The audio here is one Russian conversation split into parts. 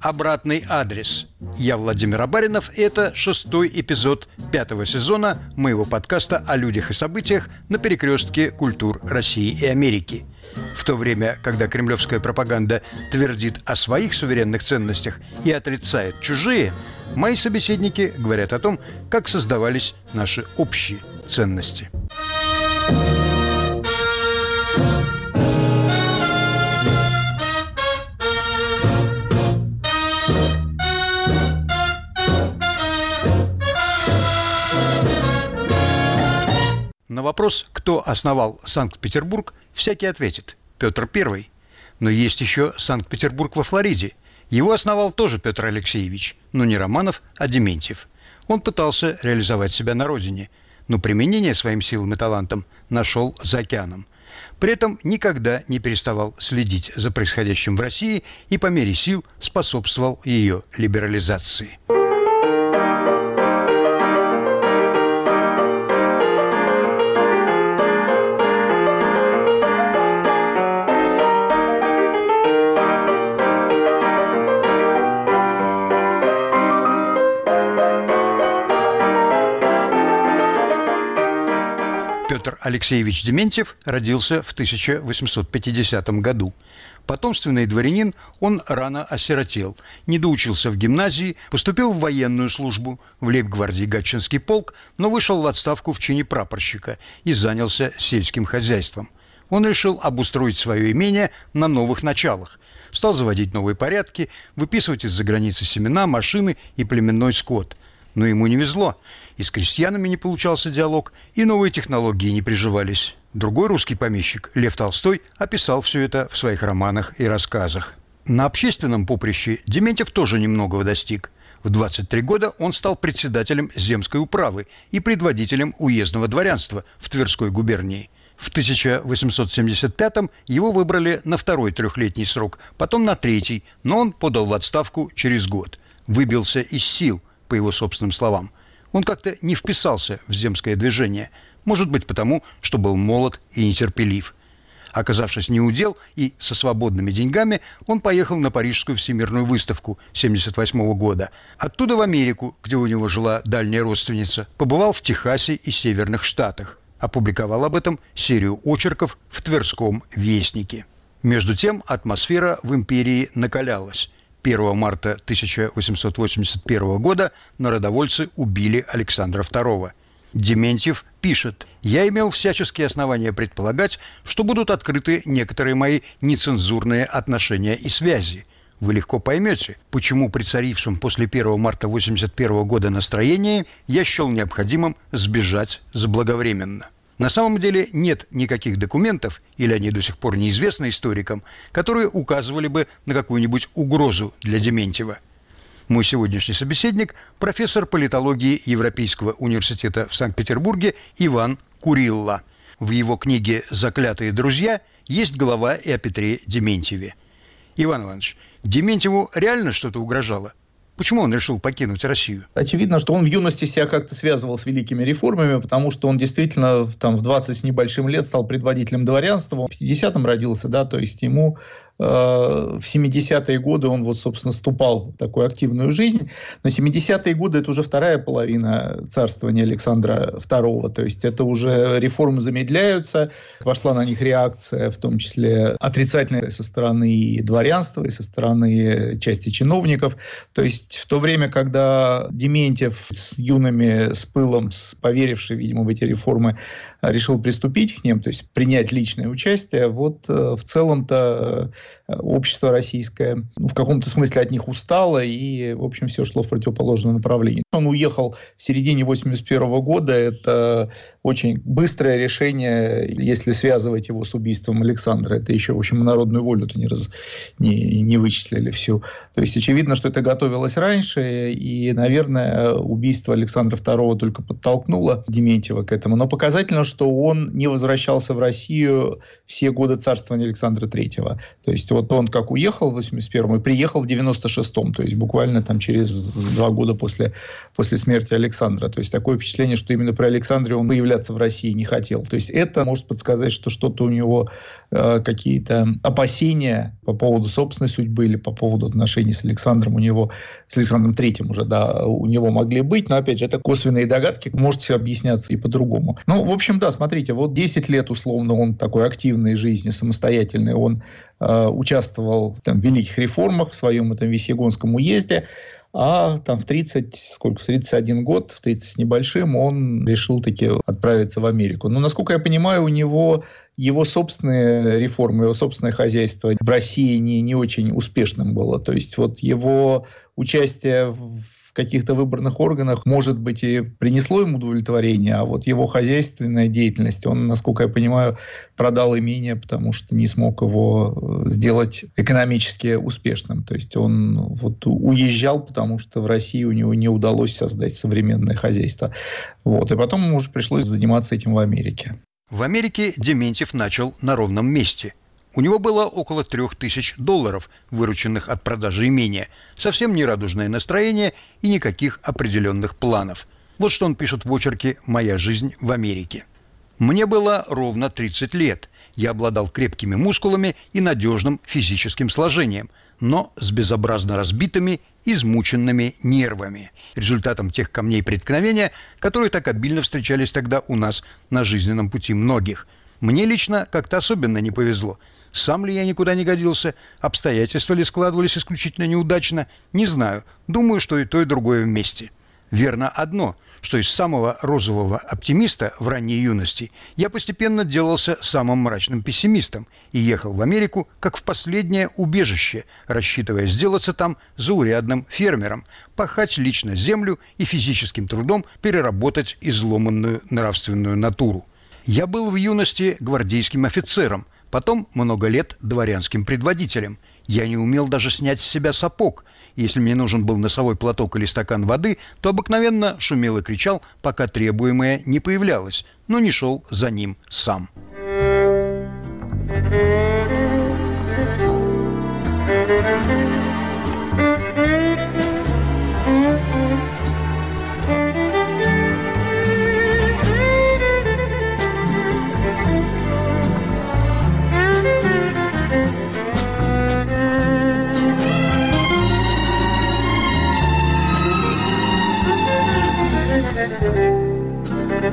«Обратный адрес». Я Владимир Абаринов, и это шестой эпизод пятого сезона моего подкаста о людях и событиях на перекрестке культур России и Америки. В то время, когда кремлевская пропаганда твердит о своих суверенных ценностях и отрицает чужие, мои собеседники говорят о том, как создавались наши общие ценности. На вопрос, кто основал Санкт-Петербург, всякий ответит – Петр I. Но есть еще Санкт-Петербург во Флориде. Его основал тоже Петр Алексеевич, но не Романов, а Дементьев. Он пытался реализовать себя на родине, но применение своим силам и талантам нашел за океаном. При этом никогда не переставал следить за происходящим в России и по мере сил способствовал ее либерализации. Петр Алексеевич Дементьев родился в 1850 году. Потомственный дворянин, он рано осиротел, не доучился в гимназии, поступил в военную службу, в лейб-гвардии Гатчинский полк, но вышел в отставку в чине прапорщика и занялся сельским хозяйством. Он решил обустроить свое имение на новых началах. Стал заводить новые порядки, выписывать из-за границы семена, машины и племенной скот. Но ему не везло – и с крестьянами не получался диалог, и новые технологии не приживались. Другой русский помещик, Лев Толстой, описал все это в своих романах и рассказах. На общественном поприще Дементьев тоже немногого достиг. В 23 года он стал председателем земской управы и предводителем уездного дворянства в Тверской губернии. В 1875-м его выбрали на второй трехлетний срок, потом на третий, но он подал в отставку через год. Выбился из сил, по его собственным словам. Он как-то не вписался в земское движение, может быть потому, что был молод и нетерпелив. Оказавшись неудел и со свободными деньгами, он поехал на Парижскую всемирную выставку 1978 года. Оттуда в Америку, где у него жила дальняя родственница, побывал в Техасе и Северных Штатах. Опубликовал об этом серию очерков в Тверском вестнике. Между тем атмосфера в империи накалялась. 1 марта 1881 года народовольцы убили Александра II. Дементьев пишет, «Я имел всяческие основания предполагать, что будут открыты некоторые мои нецензурные отношения и связи. Вы легко поймете, почему при царившем после 1 марта 1981 года настроении я счел необходимым сбежать заблаговременно». На самом деле нет никаких документов, или они до сих пор неизвестны историкам, которые указывали бы на какую-нибудь угрозу для Дементьева. Мой сегодняшний собеседник – профессор политологии Европейского университета в Санкт-Петербурге Иван Курилла. В его книге «Заклятые друзья» есть глава и о Петре Дементьеве. Иван Иванович, Дементьеву реально что-то угрожало? Почему он решил покинуть Россию? Очевидно, что он в юности себя как-то связывал с великими реформами, потому что он действительно там, в 20 с небольшим лет стал предводителем дворянства. В 50-м родился, да, то есть ему в 70-е годы он вот, собственно, ступал в такую активную жизнь. Но 70-е годы – это уже вторая половина царствования Александра II, то есть это уже реформы замедляются, пошла на них реакция, в том числе отрицательная со стороны дворянства и со стороны части чиновников. То есть в то время, когда Дементьев с юными, с пылом, с поверивший, видимо, в эти реформы, решил приступить к ним, то есть принять личное участие, вот э, в целом-то э, общество российское в каком-то смысле от них устало, и, в общем, все шло в противоположном направлении. Он уехал в середине 81 года, это очень быстрое решение, если связывать его с убийством Александра. Это еще, в общем, народную волю-то не, раз, не, не вычислили всю. То есть очевидно, что это готовилось раньше, и, наверное, убийство Александра II только подтолкнуло Дементьева к этому. Но показательно, что он не возвращался в Россию все годы царствования Александра III. То есть вот он как уехал в 81-м и приехал в 96-м, то есть буквально там через два года после, после смерти Александра. То есть такое впечатление, что именно при Александре он появляться в России не хотел. То есть это может подсказать, что что-то у него э, какие-то опасения по поводу собственной судьбы или по поводу отношений с Александром у него, с Александром Третьим уже, да, у него могли быть. Но опять же, это косвенные догадки, может все объясняться и по-другому. Ну, в общем, да, смотрите, вот 10 лет условно он такой активной жизни, самостоятельной, он э, участвовал там, в великих реформах в своем этом Весьегонском уезде, а там в 30, сколько, в 31 год, в 30 с небольшим он решил таки отправиться в Америку. Но, насколько я понимаю, у него его собственные реформы, его собственное хозяйство в России не, не очень успешным было. То есть вот его участие в каких-то выборных органах, может быть, и принесло ему удовлетворение, а вот его хозяйственная деятельность, он, насколько я понимаю, продал имение, потому что не смог его э, сделать экономически успешным. То есть он вот уезжал, потому что в России у него не удалось создать современное хозяйство. Вот. И потом ему уже пришлось заниматься этим в Америке. В Америке Дементьев начал на ровном месте – у него было около трех тысяч долларов, вырученных от продажи имения, совсем нерадужное настроение и никаких определенных планов. Вот что он пишет в очерке «Моя жизнь в Америке». «Мне было ровно 30 лет. Я обладал крепкими мускулами и надежным физическим сложением, но с безобразно разбитыми, измученными нервами, результатом тех камней преткновения, которые так обильно встречались тогда у нас на жизненном пути многих. Мне лично как-то особенно не повезло – сам ли я никуда не годился? Обстоятельства ли складывались исключительно неудачно? Не знаю. Думаю, что и то, и другое вместе. Верно одно, что из самого розового оптимиста в ранней юности я постепенно делался самым мрачным пессимистом и ехал в Америку как в последнее убежище, рассчитывая сделаться там заурядным фермером, пахать лично землю и физическим трудом переработать изломанную нравственную натуру. Я был в юности гвардейским офицером – Потом много лет дворянским предводителем. Я не умел даже снять с себя сапог. Если мне нужен был носовой платок или стакан воды, то обыкновенно шумел и кричал, пока требуемое не появлялось, но не шел за ним сам. Из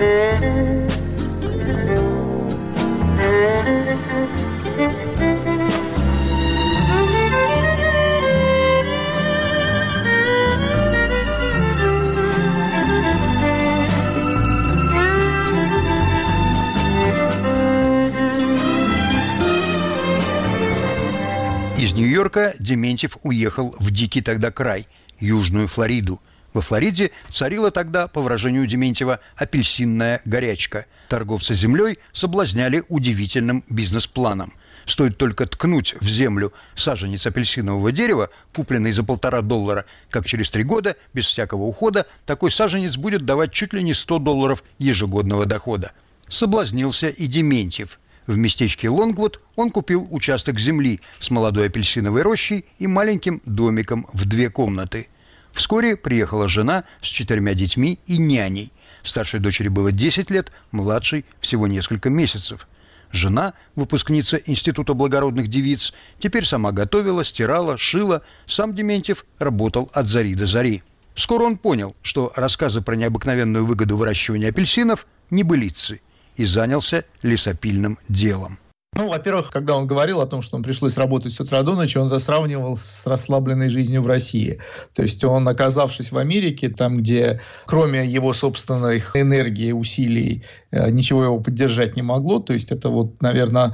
Нью-Йорка Дементьев уехал в дикий тогда край, Южную Флориду – во Флориде царила тогда, по выражению Дементьева, апельсинная горячка. Торговцы землей соблазняли удивительным бизнес-планом. Стоит только ткнуть в землю саженец апельсинового дерева, купленный за полтора доллара, как через три года, без всякого ухода, такой саженец будет давать чуть ли не 100 долларов ежегодного дохода. Соблазнился и Дементьев. В местечке Лонгвуд он купил участок земли с молодой апельсиновой рощей и маленьким домиком в две комнаты – Вскоре приехала жена с четырьмя детьми и няней. Старшей дочери было 10 лет, младшей всего несколько месяцев. Жена, выпускница Института благородных девиц, теперь сама готовила, стирала, шила. Сам Дементьев работал от зари до зари. Скоро он понял, что рассказы про необыкновенную выгоду выращивания апельсинов – небылицы, и занялся лесопильным делом. Ну, во-первых, когда он говорил о том, что он пришлось работать с утра до ночи, он это сравнивал с расслабленной жизнью в России. То есть он, оказавшись в Америке, там, где кроме его собственной энергии, усилий, э, ничего его поддержать не могло, то есть это вот, наверное,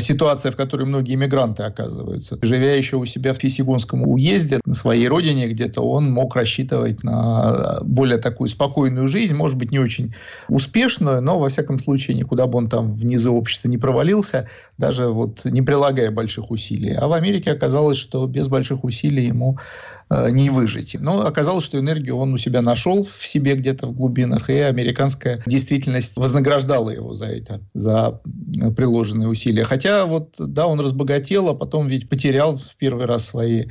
ситуация, в которой многие иммигранты оказываются. Живя еще у себя в Фисигонском уезде, на своей родине где-то, он мог рассчитывать на более такую спокойную жизнь, может быть, не очень успешную, но, во всяком случае, никуда бы он там внизу общества не провалился, даже вот не прилагая больших усилий. А в Америке оказалось, что без больших усилий ему э, не выжить. Но оказалось, что энергию он у себя нашел в себе где-то в глубинах, и американская действительность вознаграждала его за это, за приложенные усилия. Хотя вот, да, он разбогател, а потом ведь потерял в первый раз свои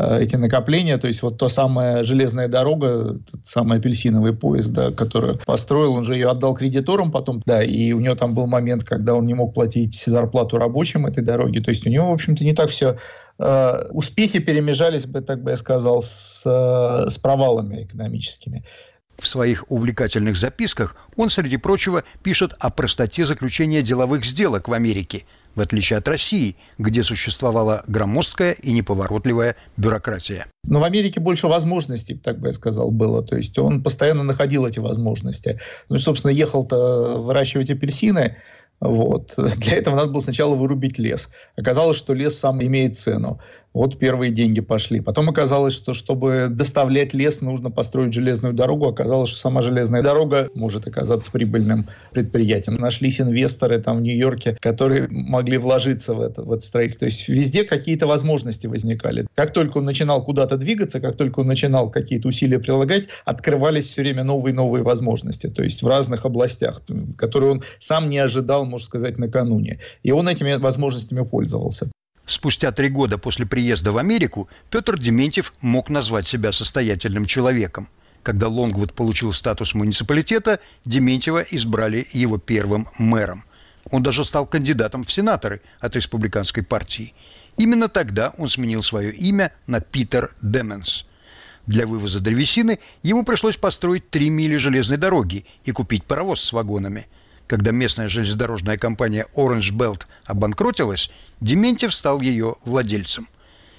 Э, эти накопления, то есть вот та самая железная дорога, тот самый апельсиновый поезд, да, который построил, он же ее отдал кредиторам потом, да, и у него там был момент, когда он не мог платить зарплату рабочим этой дороги, то есть у него, в общем-то, не так все э, успехи перемежались бы, так бы я сказал, с, э, с провалами экономическими. В своих увлекательных записках он, среди прочего, пишет о простоте заключения деловых сделок в Америке – в отличие от России, где существовала громоздкая и неповоротливая бюрократия. Но в Америке больше возможностей, так бы я сказал, было. То есть он постоянно находил эти возможности. Ну, собственно, ехал-то выращивать апельсины, вот. Для этого надо было сначала вырубить лес. Оказалось, что лес сам имеет цену. Вот первые деньги пошли. Потом оказалось, что чтобы доставлять лес, нужно построить железную дорогу. Оказалось, что сама железная дорога может оказаться прибыльным предприятием. Нашлись инвесторы там в Нью-Йорке, которые могли вложиться в это, в это строительство. То есть везде какие-то возможности возникали. Как только он начинал куда-то двигаться, как только он начинал какие-то усилия прилагать, открывались все время новые новые возможности. То есть в разных областях, которые он сам не ожидал, можно сказать, накануне. И он этими возможностями пользовался. Спустя три года после приезда в Америку Петр Дементьев мог назвать себя состоятельным человеком. Когда Лонгвуд получил статус муниципалитета, Дементьева избрали его первым мэром. Он даже стал кандидатом в сенаторы от республиканской партии. Именно тогда он сменил свое имя на Питер Деменс. Для вывоза древесины ему пришлось построить три мили железной дороги и купить паровоз с вагонами – когда местная железнодорожная компания Orange Belt обанкротилась, Дементьев стал ее владельцем.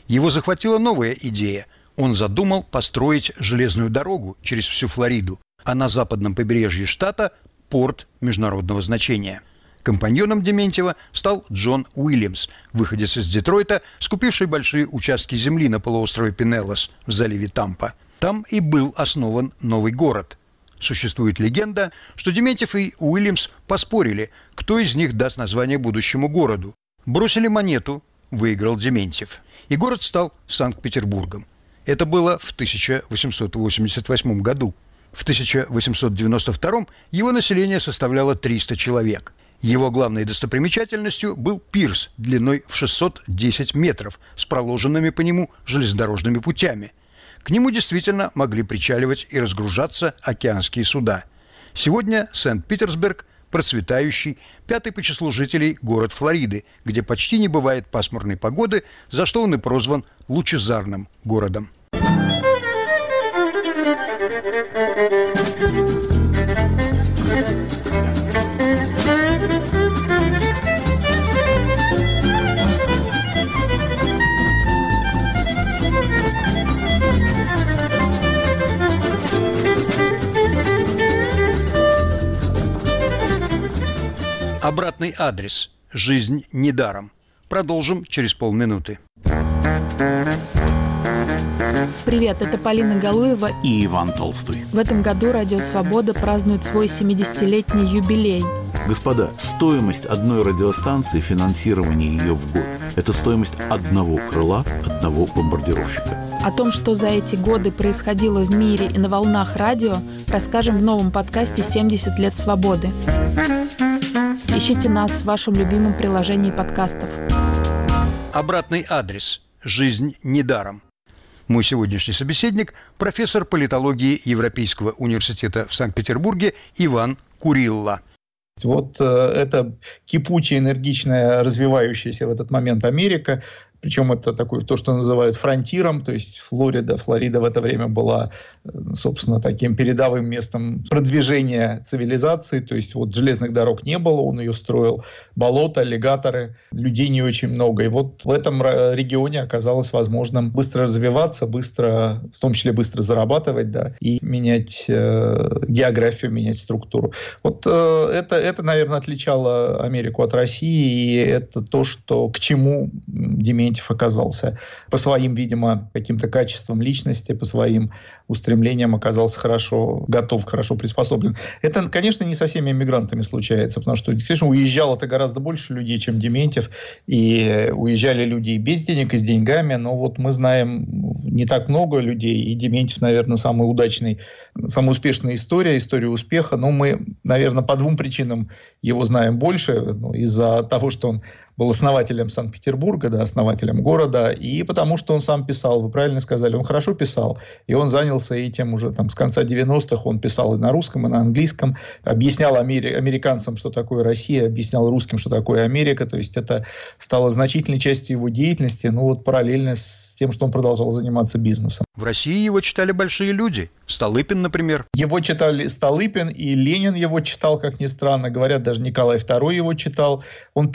Его захватила новая идея. Он задумал построить железную дорогу через всю Флориду, а на западном побережье штата – порт международного значения. Компаньоном Дементьева стал Джон Уильямс, выходец из Детройта, скупивший большие участки земли на полуострове Пинеллос в заливе Тампа. Там и был основан новый город – Существует легенда, что Дементьев и Уильямс поспорили, кто из них даст название будущему городу. Бросили монету, выиграл Дементьев. И город стал Санкт-Петербургом. Это было в 1888 году. В 1892 его население составляло 300 человек. Его главной достопримечательностью был пирс длиной в 610 метров с проложенными по нему железнодорожными путями – к нему действительно могли причаливать и разгружаться океанские суда. Сегодня Сент-Питерсберг – процветающий, пятый по числу жителей город Флориды, где почти не бывает пасмурной погоды, за что он и прозван лучезарным городом. Обратный адрес. Жизнь недаром. Продолжим через полминуты. Привет, это Полина Галуева и Иван Толстой. В этом году Радио Свобода празднует свой 70-летний юбилей. Господа, стоимость одной радиостанции, финансирование ее в год – это стоимость одного крыла, одного бомбардировщика. О том, что за эти годы происходило в мире и на волнах радио, расскажем в новом подкасте «70 лет свободы». Ищите нас в вашем любимом приложении подкастов. Обратный адрес. Жизнь недаром. Мой сегодняшний собеседник – профессор политологии Европейского университета в Санкт-Петербурге Иван Курилла – вот э, эта кипучая, энергичная, развивающаяся в этот момент Америка причем это такое, то, что называют фронтиром, то есть Флорида, Флорида в это время была, э, собственно, таким передовым местом продвижения цивилизации, то есть вот железных дорог не было, он ее строил, болота, аллигаторы, людей не очень много. И вот в этом регионе оказалось возможным быстро развиваться, быстро, в том числе быстро зарабатывать, да, и менять э, географию, менять структуру. Вот э, это, это, наверное, отличало Америку от России, и это то, что к чему Дементьев оказался. По своим, видимо, каким-то качествам личности, по своим устремлениям оказался хорошо готов, хорошо приспособлен. Это, конечно, не со всеми иммигрантами случается, потому что, конечно, уезжало это гораздо больше людей, чем Дементьев, и уезжали люди и без денег, и с деньгами, но вот мы знаем не так много людей, и Дементьев, наверное, самый удачный, самая успешная история, история успеха, но мы, наверное, по двум причинам его знаем больше, ну, из-за того, что он был основателем Санкт-Петербурга, да, основателем города, и потому что он сам писал, вы правильно сказали, он хорошо писал, и он занялся этим уже там с конца 90-х, он писал и на русском, и на английском, объяснял амери- американцам, что такое Россия, объяснял русским, что такое Америка, то есть это стало значительной частью его деятельности, ну вот параллельно с тем, что он продолжал заниматься бизнесом. В России его читали большие люди. Столыпин, например. Его читали Столыпин, и Ленин его читал, как ни странно. Говорят, даже Николай II его читал. Он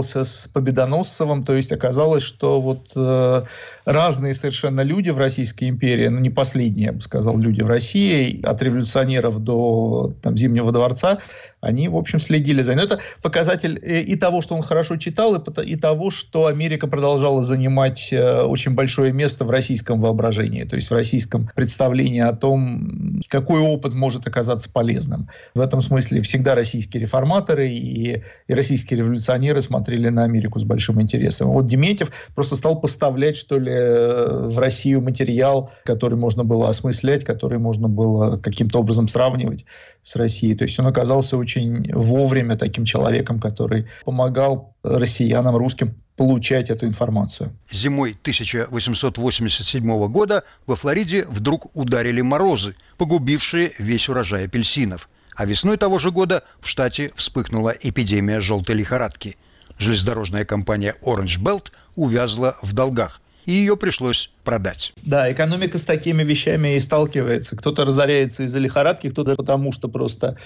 переписывался с Победоносцевым, то есть оказалось, что вот э, разные совершенно люди в Российской империи, ну не последние, я бы сказал, люди в России, от революционеров до там, Зимнего дворца, они, в общем, следили за ним. Это показатель э, и того, что он хорошо читал, и, того, что Америка продолжала занимать э, очень большое место в российском воображении, то есть в российском представлении о том, какой опыт может оказаться полезным. В этом смысле всегда российские реформаторы и, и российские революционеры смотрели на Америку с большим интересом. Вот Дементьев просто стал поставлять, что ли, в Россию материал, который можно было осмыслять, который можно было каким-то образом сравнивать с Россией. То есть он оказался очень вовремя таким человеком, который помогал россиянам, русским получать эту информацию. Зимой 1887 года во Флориде вдруг ударили морозы, погубившие весь урожай апельсинов. А весной того же года в штате вспыхнула эпидемия желтой лихорадки. Железнодорожная компания Orange Belt увязла в долгах, и ее пришлось продать. Да, экономика с такими вещами и сталкивается. Кто-то разоряется из-за лихорадки, кто-то потому, что просто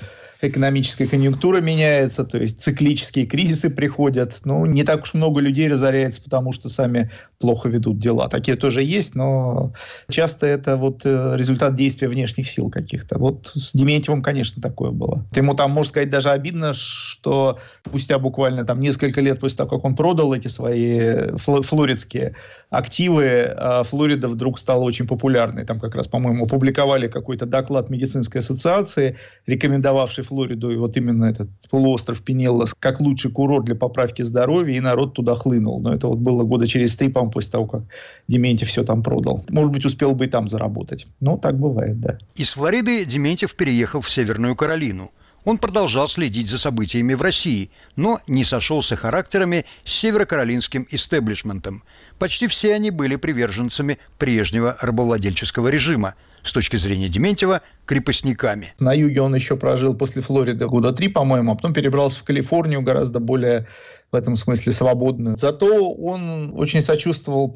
экономическая конъюнктура меняется, то есть циклические кризисы приходят. Ну, не так уж много людей разоряется, потому что сами плохо ведут дела. Такие тоже есть, но часто это вот э, результат действия внешних сил каких-то. Вот с Дементьевым, конечно, такое было. Ему там, можно сказать, даже обидно, что спустя буквально там несколько лет после того, как он продал эти свои флоридские активы, а Флорида вдруг стала очень популярной. Там как раз, по-моему, опубликовали какой-то доклад медицинской ассоциации, рекомендовавший Флориду и вот именно этот полуостров Пинеллос как лучший курорт для поправки здоровья, и народ туда хлынул. Но это вот было года через три, по-моему, после того, как Дементьев все там продал. Может быть, успел бы и там заработать. Но так бывает, да. Из Флориды Дементьев переехал в Северную Каролину – он продолжал следить за событиями в России, но не сошелся характерами с северокаролинским истеблишментом. Почти все они были приверженцами прежнего рабовладельческого режима, с точки зрения Дементьева, крепостниками. На юге он еще прожил после Флориды года три, по-моему, а потом перебрался в Калифорнию, гораздо более в этом смысле свободную. Зато он очень сочувствовал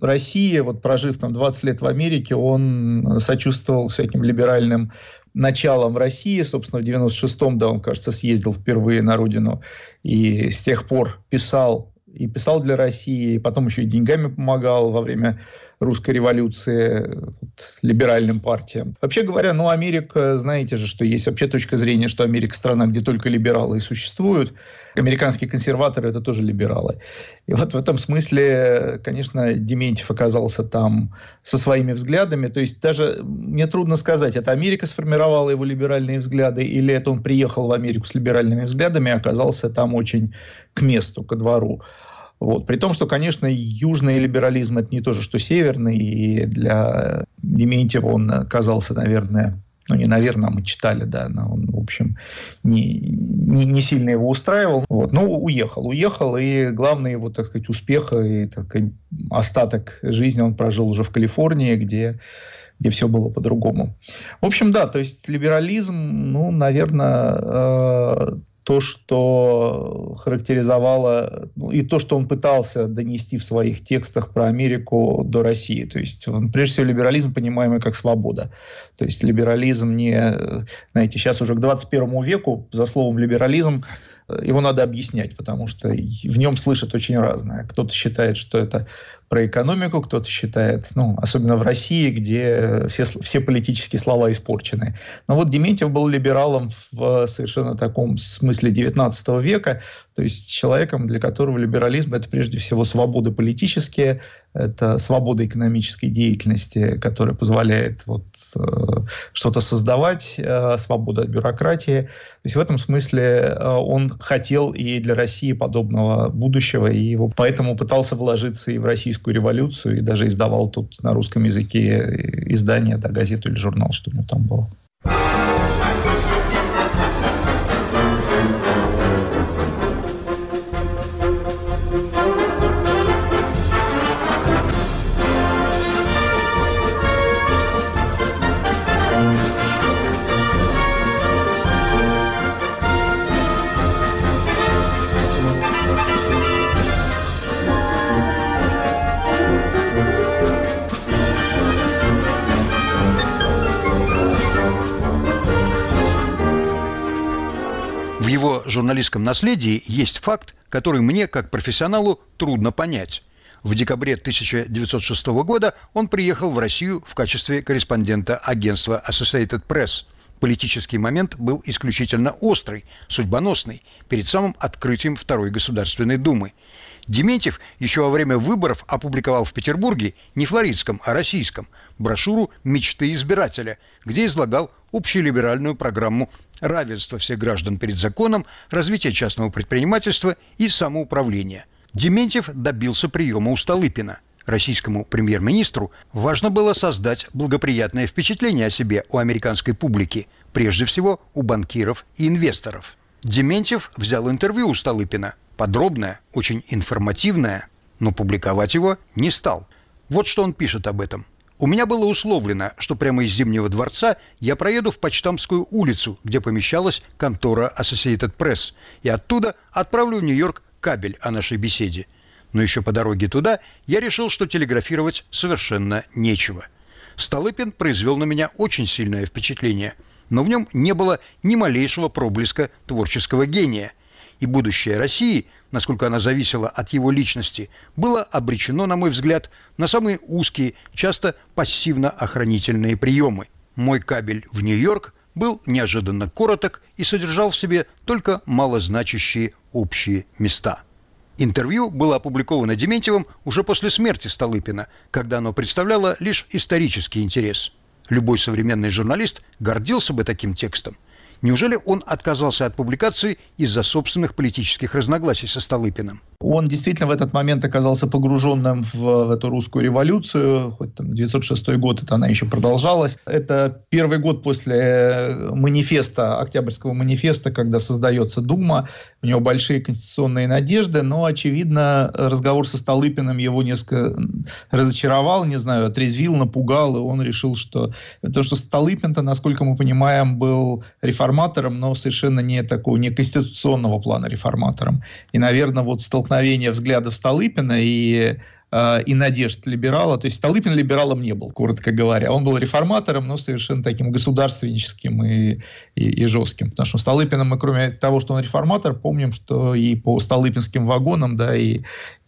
России, вот прожив там 20 лет в Америке, он сочувствовал всяким либеральным началом России, собственно, в 96-м, да, он, кажется, съездил впервые на родину, и с тех пор писал и писал для России, и потом еще и деньгами помогал во время русской революции вот, либеральным партиям. Вообще говоря, ну, Америка, знаете же, что есть вообще точка зрения, что Америка страна, где только либералы и существуют. Американские консерваторы – это тоже либералы. И вот в этом смысле, конечно, Дементьев оказался там со своими взглядами. То есть даже мне трудно сказать, это Америка сформировала его либеральные взгляды, или это он приехал в Америку с либеральными взглядами и оказался там очень к месту, ко двору. Вот. При том, что, конечно, южный либерализм это не то же, что северный, и для Дементьева он оказался, наверное, ну, не наверное, мы читали, да, но он, в общем, не, не, не сильно его устраивал. Вот. Ну, уехал, уехал, и главный его, так сказать, успех и так сказать, остаток жизни он прожил уже в Калифорнии, где где все было по-другому. В общем, да, то есть либерализм, ну, наверное, э, то, что характеризовало, ну, и то, что он пытался донести в своих текстах про Америку до России. То есть, прежде всего, либерализм, понимаемый как свобода. То есть, либерализм не... Знаете, сейчас уже к 21 веку за словом либерализм его надо объяснять, потому что в нем слышат очень разное. Кто-то считает, что это про экономику, кто-то считает, ну, особенно в России, где все, все политические слова испорчены. Но вот Дементьев был либералом в совершенно таком смысле 19 века, то есть человеком, для которого либерализм – это прежде всего свободы политические, это свобода экономической деятельности, которая позволяет вот, э, что-то создавать, э, свобода от бюрократии. То есть в этом смысле э, он хотел и для России подобного будущего, и его поэтому пытался вложиться и в российскую революцию, и даже издавал тут на русском языке издание, да, газету или журнал, что у него там было. Журналистском наследии есть факт, который мне, как профессионалу, трудно понять. В декабре 1906 года он приехал в Россию в качестве корреспондента агентства Associated Press. Политический момент был исключительно острый, судьбоносный, перед самым открытием Второй Государственной Думы. Дементьев еще во время выборов опубликовал в Петербурге, не флоридском, а российском, брошюру «Мечты избирателя», где излагал общелиберальную программу равенства всех граждан перед законом, развития частного предпринимательства и самоуправления. Дементьев добился приема у Столыпина. Российскому премьер-министру важно было создать благоприятное впечатление о себе у американской публики, прежде всего у банкиров и инвесторов. Дементьев взял интервью у Столыпина, подробное, очень информативное, но публиковать его не стал. Вот что он пишет об этом. У меня было условлено, что прямо из Зимнего дворца я проеду в Почтамскую улицу, где помещалась контора Associated Press, и оттуда отправлю в Нью-Йорк кабель о нашей беседе. Но еще по дороге туда я решил, что телеграфировать совершенно нечего. Столыпин произвел на меня очень сильное впечатление, но в нем не было ни малейшего проблеска творческого гения. И будущее России – насколько она зависела от его личности, было обречено, на мой взгляд, на самые узкие, часто пассивно-охранительные приемы. Мой кабель в Нью-Йорк был неожиданно короток и содержал в себе только малозначащие общие места. Интервью было опубликовано Дементьевым уже после смерти Столыпина, когда оно представляло лишь исторический интерес. Любой современный журналист гордился бы таким текстом – Неужели он отказался от публикации из-за собственных политических разногласий со Столыпиным? Он действительно в этот момент оказался погруженным в, в эту русскую революцию, хоть там 906 год, это она еще продолжалась. Это первый год после э, манифеста, Октябрьского манифеста, когда создается Дума, у него большие конституционные надежды, но, очевидно, разговор со Столыпиным его несколько разочаровал, не знаю, отрезвил, напугал, и он решил, что... То, что Столыпин-то, насколько мы понимаем, был реформатором, но совершенно не такого, не конституционного плана реформатором. И, наверное, вот столкновение взглядов Столыпина и э, и надежд либерала. То есть Столыпин либералом не был, коротко говоря. Он был реформатором, но совершенно таким государственническим и, и, и жестким. Потому что Столыпина мы, кроме того, что он реформатор, помним, что и по Столыпинским вагонам, да, и,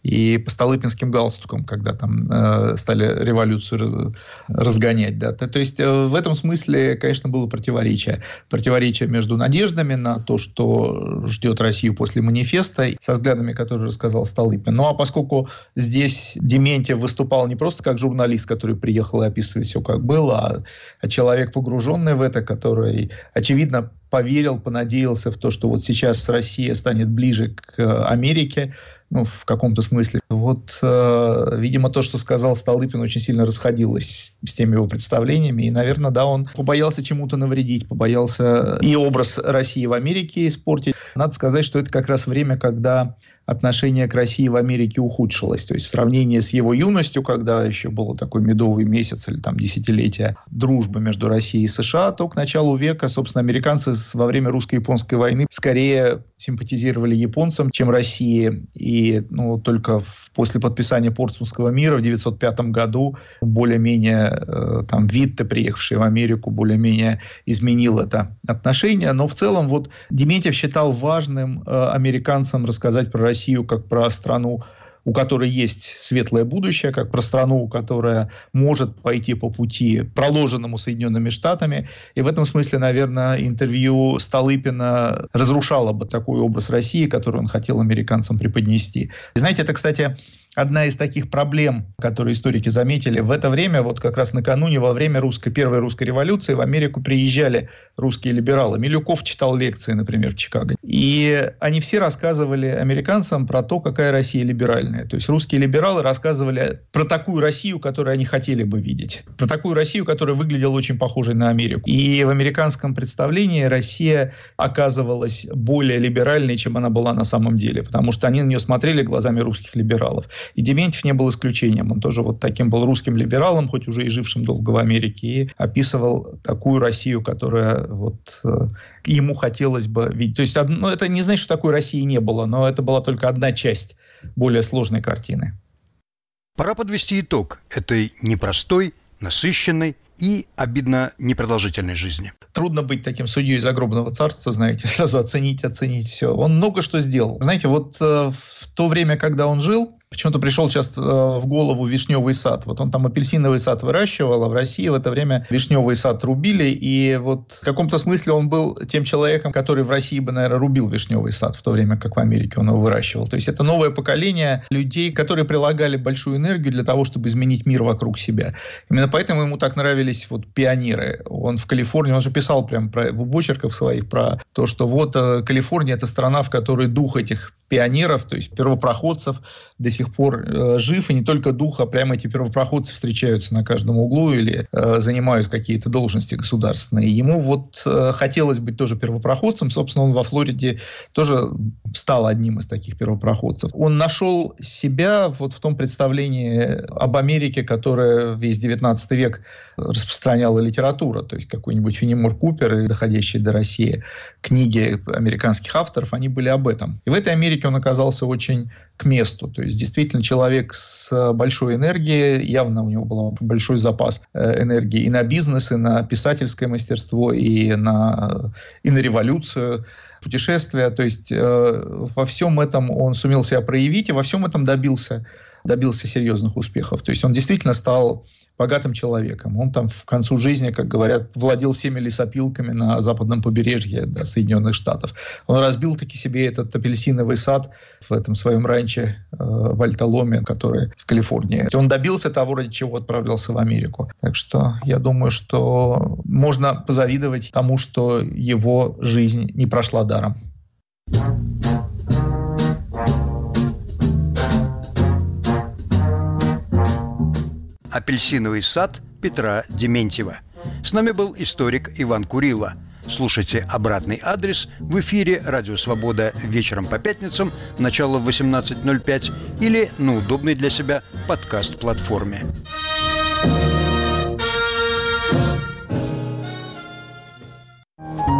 и по Столыпинским галстукам, когда там э, стали революцию разгонять. Да. То, есть э, в этом смысле, конечно, было противоречие. Противоречие между надеждами на то, что ждет Россию после манифеста, со взглядами, которые рассказал Столыпин. Ну а поскольку здесь Дементьев выступал не просто как журналист, который приехал и описывает все, как было, а, а человек, погруженный в это, который, очевидно, поверил, понадеялся в то, что вот сейчас Россия станет ближе к Америке, ну, в каком-то смысле, Вот, э, видимо, то, что сказал Столыпин, очень сильно расходилось с теми его представлениями. И, наверное, да, он побоялся чему-то навредить, побоялся и образ России в Америке испортить. Надо сказать, что это как раз время, когда отношение к России в Америке ухудшилось. То есть сравнение с его юностью, когда еще был такой медовый месяц или там десятилетие дружбы между Россией и США, то к началу века, собственно, американцы во время русско-японской войны скорее симпатизировали японцам, чем России. И ну, только в, после подписания Портсмутского мира в 1905 году более-менее э, там Витте, приехавший в Америку, более-менее изменил это отношение. Но в целом вот Дементьев считал важным э, американцам рассказать про Россию как про страну, у которой есть светлое будущее, как про страну, которая может пойти по пути, проложенному Соединенными Штатами. И в этом смысле, наверное, интервью Столыпина разрушало бы такой образ России, который он хотел американцам преподнести. И знаете, это, кстати, одна из таких проблем, которые историки заметили. В это время, вот как раз накануне, во время русской, первой русской революции в Америку приезжали русские либералы. Милюков читал лекции, например, в Чикаго. И они все рассказывали американцам про то, какая Россия либеральная. То есть русские либералы рассказывали про такую Россию, которую они хотели бы видеть. Про такую Россию, которая выглядела очень похожей на Америку. И в американском представлении Россия оказывалась более либеральной, чем она была на самом деле. Потому что они на нее смотрели глазами русских либералов. И Дементьев не был исключением. Он тоже вот таким был русским либералом, хоть уже и жившим долго в Америке, и описывал такую Россию, которая вот э, ему хотелось бы видеть. То есть ну, это не значит, что такой России не было, но это была только одна часть более сложной картины. Пора подвести итог этой непростой, насыщенной и обидно непродолжительной жизни. Трудно быть таким судьей загробного царства, знаете, сразу оценить, оценить все. Он много что сделал. Знаете, вот э, в то время, когда он жил, почему-то пришел сейчас э, в голову вишневый сад. Вот он там апельсиновый сад выращивал, а в России в это время вишневый сад рубили. И вот в каком-то смысле он был тем человеком, который в России бы, наверное, рубил вишневый сад, в то время как в Америке он его выращивал. То есть это новое поколение людей, которые прилагали большую энергию для того, чтобы изменить мир вокруг себя. Именно поэтому ему так нравились вот пионеры. Он в Калифорнии, он же писал прям про, в очерках своих про то, что вот э, Калифорния – это страна, в которой дух этих пионеров, то есть первопроходцев, до сих пор э, жив, и не только дух, а прямо эти первопроходцы встречаются на каждом углу или э, занимают какие-то должности государственные. Ему вот э, хотелось быть тоже первопроходцем, собственно, он во Флориде тоже стал одним из таких первопроходцев. Он нашел себя вот в том представлении об Америке, которое весь 19 век распространяла литература, то есть какой-нибудь Фенимор Купер и доходящие до России книги американских авторов, они были об этом. И в этой Америке Америке он оказался очень к месту. То есть действительно человек с большой энергией, явно у него был большой запас э, энергии и на бизнес, и на писательское мастерство, и на, и на революцию путешествия. То есть э, во всем этом он сумел себя проявить и во всем этом добился, добился серьезных успехов. То есть он действительно стал богатым человеком. Он там в концу жизни, как говорят, владел всеми лесопилками на западном побережье да, Соединенных Штатов. Он разбил таки себе этот апельсиновый сад в этом своем ранче э, в Альталоме, который в Калифорнии. Он добился того, ради чего отправлялся в Америку. Так что я думаю, что можно позавидовать тому, что его жизнь не прошла даром. «Апельсиновый сад» Петра Дементьева. С нами был историк Иван Курила. Слушайте обратный адрес в эфире «Радио Свобода» вечером по пятницам, начало в 18.05 или на удобной для себя подкаст-платформе.